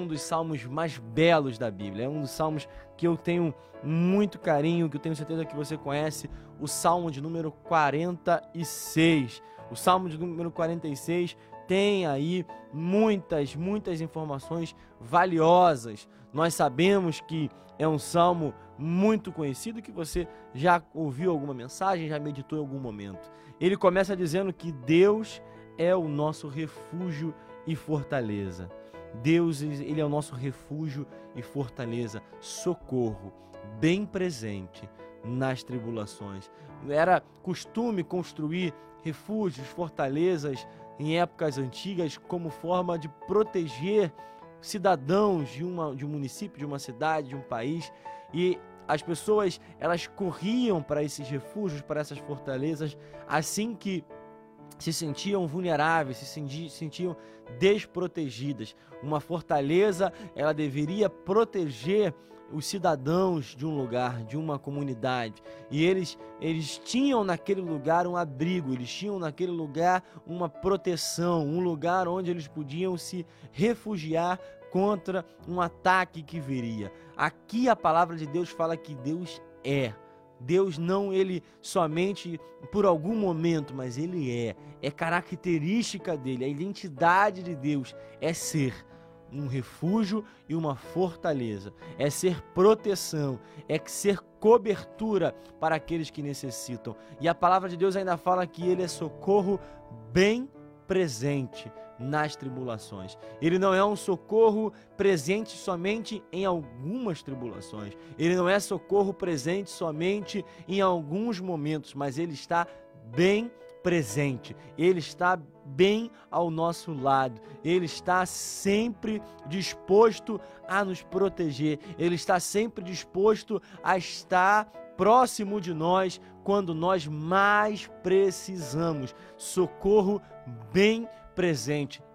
um dos salmos mais belos da Bíblia. É um dos salmos que eu tenho muito carinho, que eu tenho certeza que você conhece, o salmo de número 46. O salmo de número 46 tem aí muitas, muitas informações valiosas. Nós sabemos que é um salmo muito conhecido que você já ouviu alguma mensagem, já meditou em algum momento. Ele começa dizendo que Deus é o nosso refúgio e fortaleza. Deus, ele é o nosso refúgio e fortaleza, socorro, bem presente nas tribulações. Era costume construir refúgios, fortalezas em épocas antigas como forma de proteger cidadãos de, uma, de um município, de uma cidade, de um país. E as pessoas elas corriam para esses refúgios, para essas fortalezas, assim que se sentiam vulneráveis, se sentiam desprotegidas. Uma fortaleza, ela deveria proteger os cidadãos de um lugar, de uma comunidade. E eles eles tinham naquele lugar um abrigo, eles tinham naquele lugar uma proteção, um lugar onde eles podiam se refugiar contra um ataque que viria. Aqui a palavra de Deus fala que Deus é Deus não ele somente por algum momento, mas ele é. É característica dele, a identidade de Deus é ser um refúgio e uma fortaleza, é ser proteção, é ser cobertura para aqueles que necessitam. E a palavra de Deus ainda fala que ele é socorro bem presente nas tribulações. Ele não é um socorro presente somente em algumas tribulações. Ele não é socorro presente somente em alguns momentos, mas ele está bem presente. Ele está bem ao nosso lado. Ele está sempre disposto a nos proteger. Ele está sempre disposto a estar próximo de nós quando nós mais precisamos. Socorro bem presente,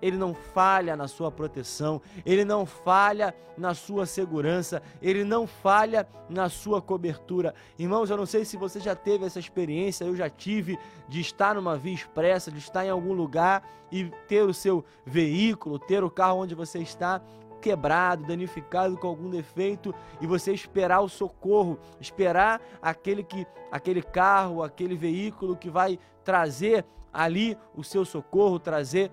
ele não falha na sua proteção, ele não falha na sua segurança, ele não falha na sua cobertura. Irmãos, eu não sei se você já teve essa experiência, eu já tive de estar numa via expressa, de estar em algum lugar e ter o seu veículo, ter o carro onde você está quebrado, danificado com algum defeito e você esperar o socorro, esperar aquele que aquele carro, aquele veículo que vai trazer ali o seu socorro, trazer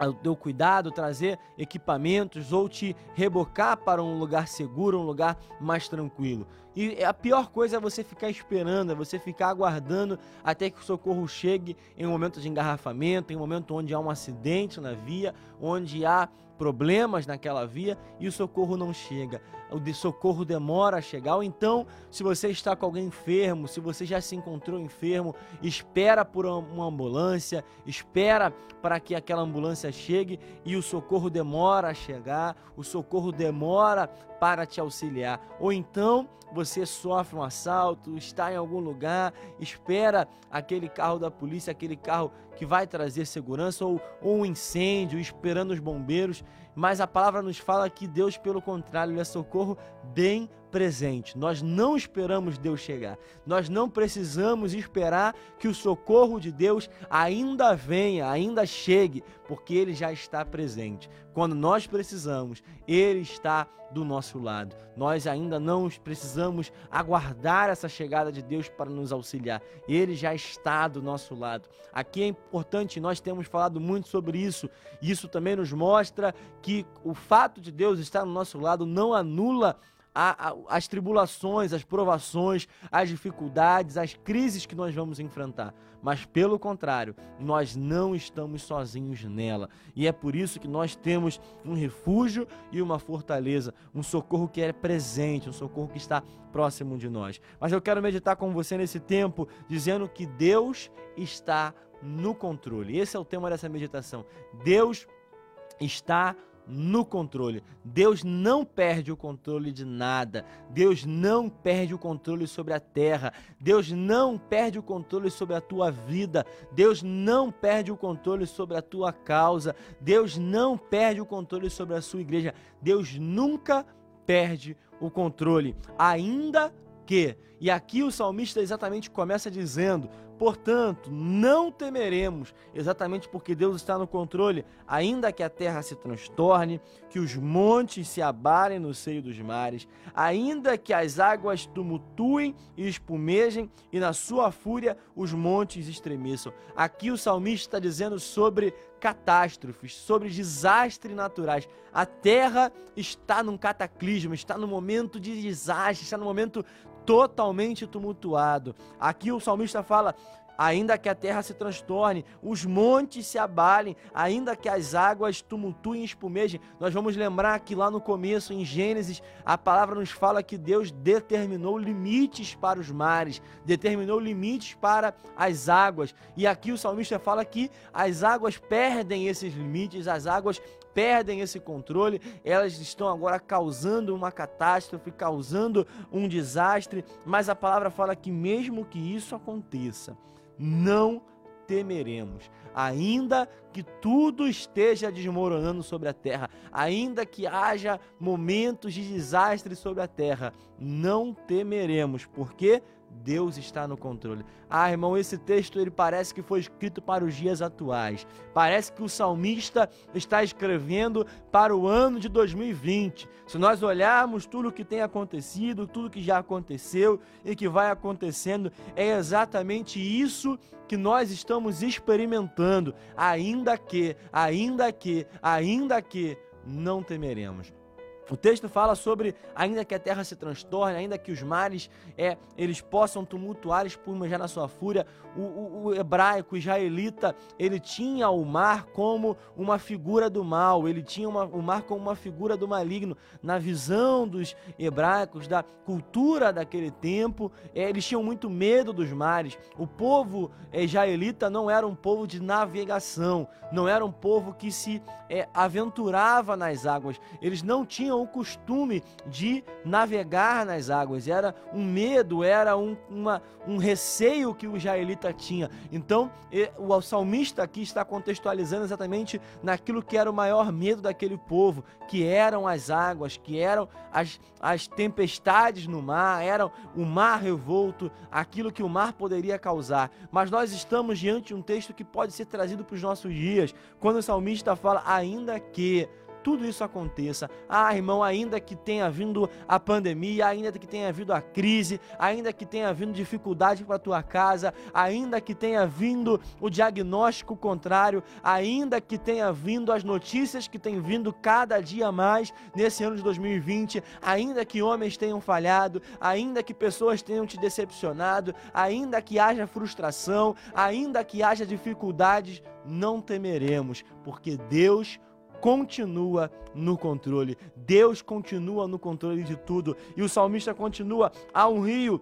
o teu cuidado, trazer equipamentos ou te rebocar para um lugar seguro, um lugar mais tranquilo. E a pior coisa é você ficar esperando, é você ficar aguardando até que o socorro chegue em um momento de engarrafamento, em um momento onde há um acidente na via, onde há problemas naquela via e o socorro não chega. O socorro demora a chegar. Ou então, se você está com alguém enfermo, se você já se encontrou enfermo, espera por uma ambulância, espera para que aquela ambulância chegue e o socorro demora a chegar, o socorro demora para te auxiliar. Ou então você sofre um assalto, está em algum lugar, espera aquele carro da polícia, aquele carro que vai trazer segurança, ou, ou um incêndio, esperando os bombeiros. Mas a palavra nos fala que Deus, pelo contrário, ele é socorro bem presente. Nós não esperamos Deus chegar. Nós não precisamos esperar que o socorro de Deus ainda venha, ainda chegue, porque ele já está presente. Quando nós precisamos, ele está do nosso lado. Nós ainda não precisamos aguardar essa chegada de Deus para nos auxiliar. Ele já está do nosso lado. Aqui é importante, nós temos falado muito sobre isso. Isso também nos mostra que o fato de Deus estar no nosso lado não anula a, a, as tribulações, as provações, as dificuldades, as crises que nós vamos enfrentar. Mas, pelo contrário, nós não estamos sozinhos nela. E é por isso que nós temos um refúgio e uma fortaleza, um socorro que é presente, um socorro que está próximo de nós. Mas eu quero meditar com você nesse tempo, dizendo que Deus está no controle. Esse é o tema dessa meditação. Deus está no no controle. Deus não perde o controle de nada. Deus não perde o controle sobre a terra. Deus não perde o controle sobre a tua vida. Deus não perde o controle sobre a tua causa. Deus não perde o controle sobre a sua igreja. Deus nunca perde o controle, ainda que. E aqui o salmista exatamente começa dizendo: Portanto, não temeremos, exatamente porque Deus está no controle, ainda que a terra se transtorne, que os montes se abarem no seio dos mares, ainda que as águas tumultuem e espumejem, e na sua fúria os montes estremeçam. Aqui o salmista está dizendo sobre catástrofes, sobre desastres naturais. A terra está num cataclismo, está no momento de desastre, está no momento totalmente tumultuado. Aqui o salmista fala: ainda que a terra se transtorne, os montes se abalem, ainda que as águas tumultuem e espumejem. Nós vamos lembrar que lá no começo, em Gênesis, a palavra nos fala que Deus determinou limites para os mares, determinou limites para as águas. E aqui o salmista fala que as águas perdem esses limites, as águas perdem esse controle, elas estão agora causando uma catástrofe, causando um desastre, mas a palavra fala que mesmo que isso aconteça, não temeremos, ainda que tudo esteja desmoronando sobre a terra, ainda que haja momentos de desastre sobre a terra, não temeremos, porque Deus está no controle. Ah, irmão, esse texto ele parece que foi escrito para os dias atuais. Parece que o salmista está escrevendo para o ano de 2020. Se nós olharmos tudo o que tem acontecido, tudo que já aconteceu e que vai acontecendo, é exatamente isso que nós estamos experimentando. Ainda que, ainda que, ainda que não temeremos. O texto fala sobre, ainda que a terra se transtorne, ainda que os mares é, eles possam tumultuar, espumejar na sua fúria, o, o, o, hebraico, o israelita, ele tinha o mar como uma figura do mal, ele tinha uma, o mar como uma figura do maligno. Na visão dos hebraicos, da cultura daquele tempo, é, eles tinham muito medo dos mares. O povo é, israelita não era um povo de navegação, não era um povo que se é, aventurava nas águas, eles não tinham tinham o costume de navegar nas águas. Era um medo, era um, uma, um receio que o israelita tinha. Então, o salmista aqui está contextualizando exatamente naquilo que era o maior medo daquele povo, que eram as águas, que eram as, as tempestades no mar, eram o mar revolto, aquilo que o mar poderia causar. Mas nós estamos diante de um texto que pode ser trazido para os nossos dias, quando o salmista fala, ainda que tudo isso aconteça. Ah, irmão, ainda que tenha vindo a pandemia, ainda que tenha vindo a crise, ainda que tenha vindo dificuldade para tua casa, ainda que tenha vindo o diagnóstico contrário, ainda que tenha vindo as notícias que têm vindo cada dia mais nesse ano de 2020, ainda que homens tenham falhado, ainda que pessoas tenham te decepcionado, ainda que haja frustração, ainda que haja dificuldades, não temeremos, porque Deus continua no controle. Deus continua no controle de tudo. E o salmista continua: há um rio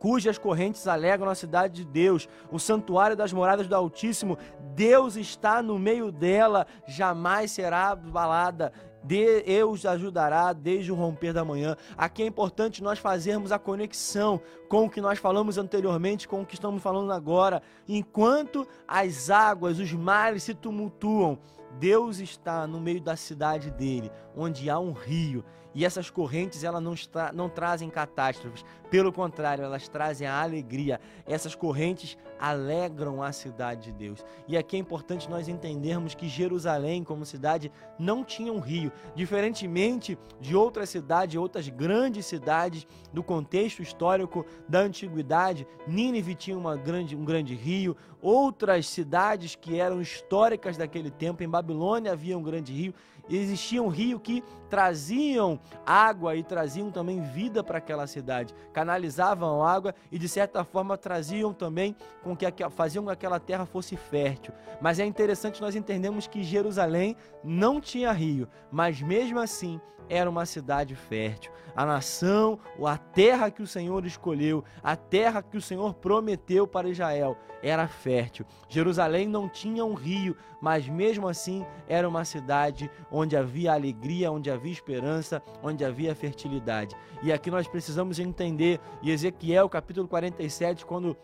cujas correntes alegram a cidade de Deus, o santuário das moradas do Altíssimo. Deus está no meio dela, jamais será abalada. Deus ajudará desde o romper da manhã. Aqui é importante nós fazermos a conexão com o que nós falamos anteriormente, com o que estamos falando agora. Enquanto as águas, os mares se tumultuam, Deus está no meio da cidade dele, onde há um rio, e essas correntes elas não, está, não trazem catástrofes, pelo contrário, elas trazem a alegria. Essas correntes alegram a cidade de Deus. E aqui é importante nós entendermos que Jerusalém, como cidade, não tinha um rio, diferentemente de outras cidades, outras grandes cidades do contexto histórico da antiguidade. Nínive tinha uma grande, um grande rio, outras cidades que eram históricas daquele tempo, em Babilônia havia um grande rio existia um rio que traziam água e traziam também vida para aquela cidade, canalizavam água e de certa forma traziam também com que faziam com que aquela terra fosse fértil. Mas é interessante nós entendermos que Jerusalém não tinha rio, mas mesmo assim era uma cidade fértil. A nação, a terra que o Senhor escolheu, a terra que o Senhor prometeu para Israel, era fértil. Jerusalém não tinha um rio, mas mesmo assim era uma cidade onde havia alegria, onde havia esperança, onde havia fertilidade. E aqui nós precisamos entender, e Ezequiel capítulo 47, quando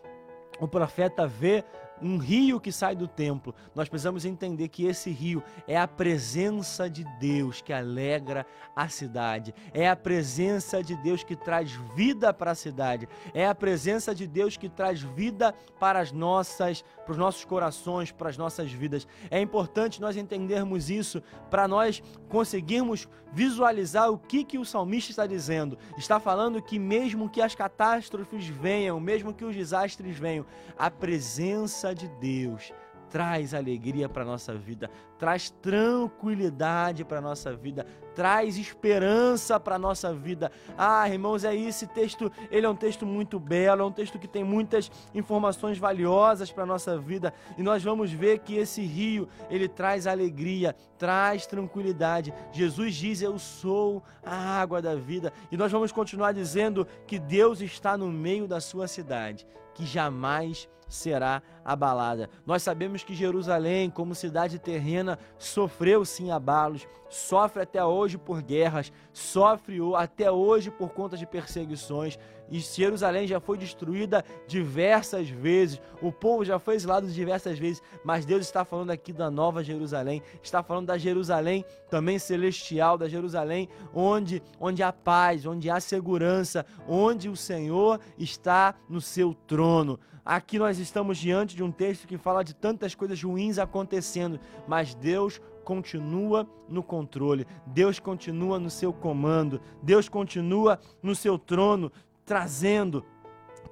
o profeta vê um rio que sai do templo, nós precisamos entender que esse rio é a presença de Deus que alegra a cidade, é a presença de Deus que traz vida para a cidade, é a presença de Deus que traz vida para as nossas, para os nossos corações, para as nossas vidas. É importante nós entendermos isso para nós conseguirmos visualizar o que que o salmista está dizendo. Está falando que mesmo que as catástrofes venham, mesmo que os desastres venham, a presença de Deus traz alegria para nossa vida, traz tranquilidade para nossa vida, traz esperança para nossa vida. Ah, irmãos, é esse texto, ele é um texto muito belo, é um texto que tem muitas informações valiosas para a nossa vida, e nós vamos ver que esse rio, ele traz alegria, traz tranquilidade. Jesus diz: "Eu sou a água da vida", e nós vamos continuar dizendo que Deus está no meio da sua cidade, que jamais será abalada. Nós sabemos que Jerusalém, como cidade terrena, sofreu sim abalos, sofre até hoje por guerras, sofre até hoje por conta de perseguições. E Jerusalém já foi destruída diversas vezes, o povo já foi exilado diversas vezes, mas Deus está falando aqui da nova Jerusalém, está falando da Jerusalém também celestial, da Jerusalém onde, onde há paz, onde há segurança, onde o Senhor está no seu trono. Aqui nós estamos diante de um texto que fala de tantas coisas ruins acontecendo, mas Deus continua no controle, Deus continua no seu comando, Deus continua no seu trono, trazendo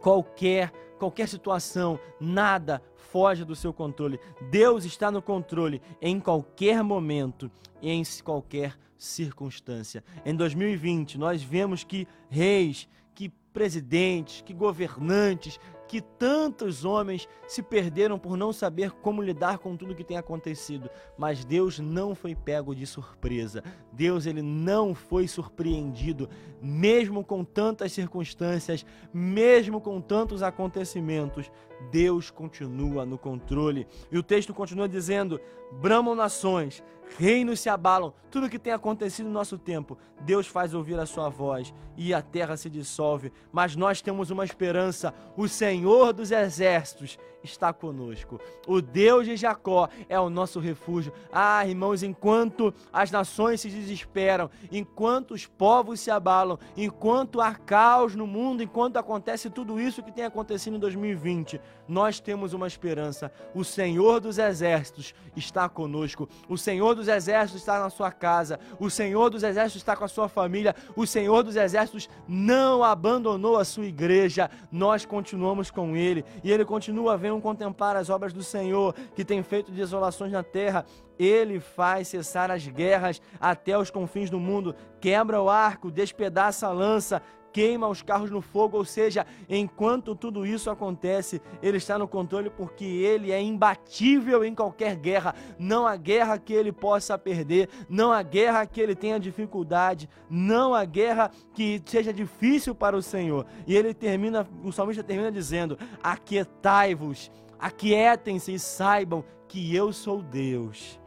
qualquer qualquer situação, nada foge do seu controle. Deus está no controle em qualquer momento e em qualquer circunstância. Em 2020, nós vemos que reis, que presidentes, que governantes, que tantos homens se perderam por não saber como lidar com tudo que tem acontecido, mas Deus não foi pego de surpresa. Deus ele não foi surpreendido, mesmo com tantas circunstâncias, mesmo com tantos acontecimentos. Deus continua no controle. E o texto continua dizendo: bramam nações, reinos se abalam, tudo que tem acontecido no nosso tempo, Deus faz ouvir a sua voz e a terra se dissolve, mas nós temos uma esperança: o Senhor dos exércitos está conosco. O Deus de Jacó é o nosso refúgio. Ah, irmãos, enquanto as nações se desesperam, enquanto os povos se abalam, enquanto há caos no mundo, enquanto acontece tudo isso que tem acontecido em 2020, nós temos uma esperança. O Senhor dos exércitos está conosco. O Senhor dos exércitos está na sua casa. O Senhor dos exércitos está com a sua família. O Senhor dos exércitos não abandonou a sua igreja. Nós continuamos com ele e ele continua, venham contemplar as obras do Senhor, que tem feito desolações na terra. Ele faz cessar as guerras até os confins do mundo, quebra o arco, despedaça a lança, queima os carros no fogo, ou seja, enquanto tudo isso acontece, ele está no controle porque ele é imbatível em qualquer guerra. Não há guerra que ele possa perder, não há guerra que ele tenha dificuldade, não há guerra que seja difícil para o Senhor. E ele termina, o salmista termina dizendo: Aquietai-vos, aquietem-se e saibam que eu sou Deus.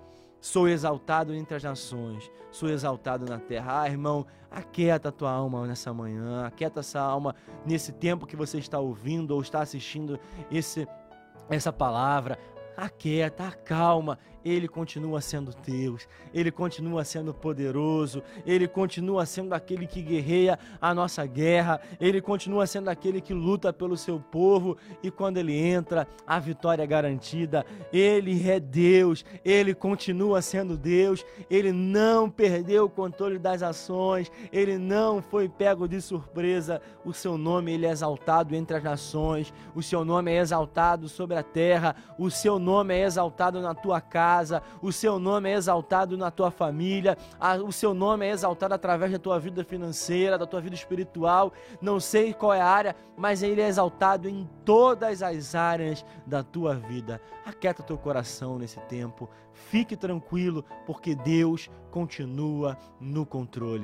Sou exaltado entre as nações, sou exaltado na terra. Ah, irmão, aquieta a tua alma nessa manhã, aquieta essa alma nesse tempo que você está ouvindo ou está assistindo esse, essa palavra. Aquieta, acalma ele continua sendo Deus, ele continua sendo poderoso, ele continua sendo aquele que guerreia a nossa guerra, ele continua sendo aquele que luta pelo seu povo e quando ele entra, a vitória é garantida. Ele é Deus, ele continua sendo Deus, ele não perdeu o controle das ações, ele não foi pego de surpresa. O seu nome ele é exaltado entre as nações, o seu nome é exaltado sobre a terra, o seu nome é exaltado na tua casa casa, o seu nome é exaltado na tua família, a, o seu nome é exaltado através da tua vida financeira, da tua vida espiritual. Não sei qual é a área, mas ele é exaltado em todas as áreas da tua vida. Aquieta teu coração nesse tempo. Fique tranquilo, porque Deus continua no controle.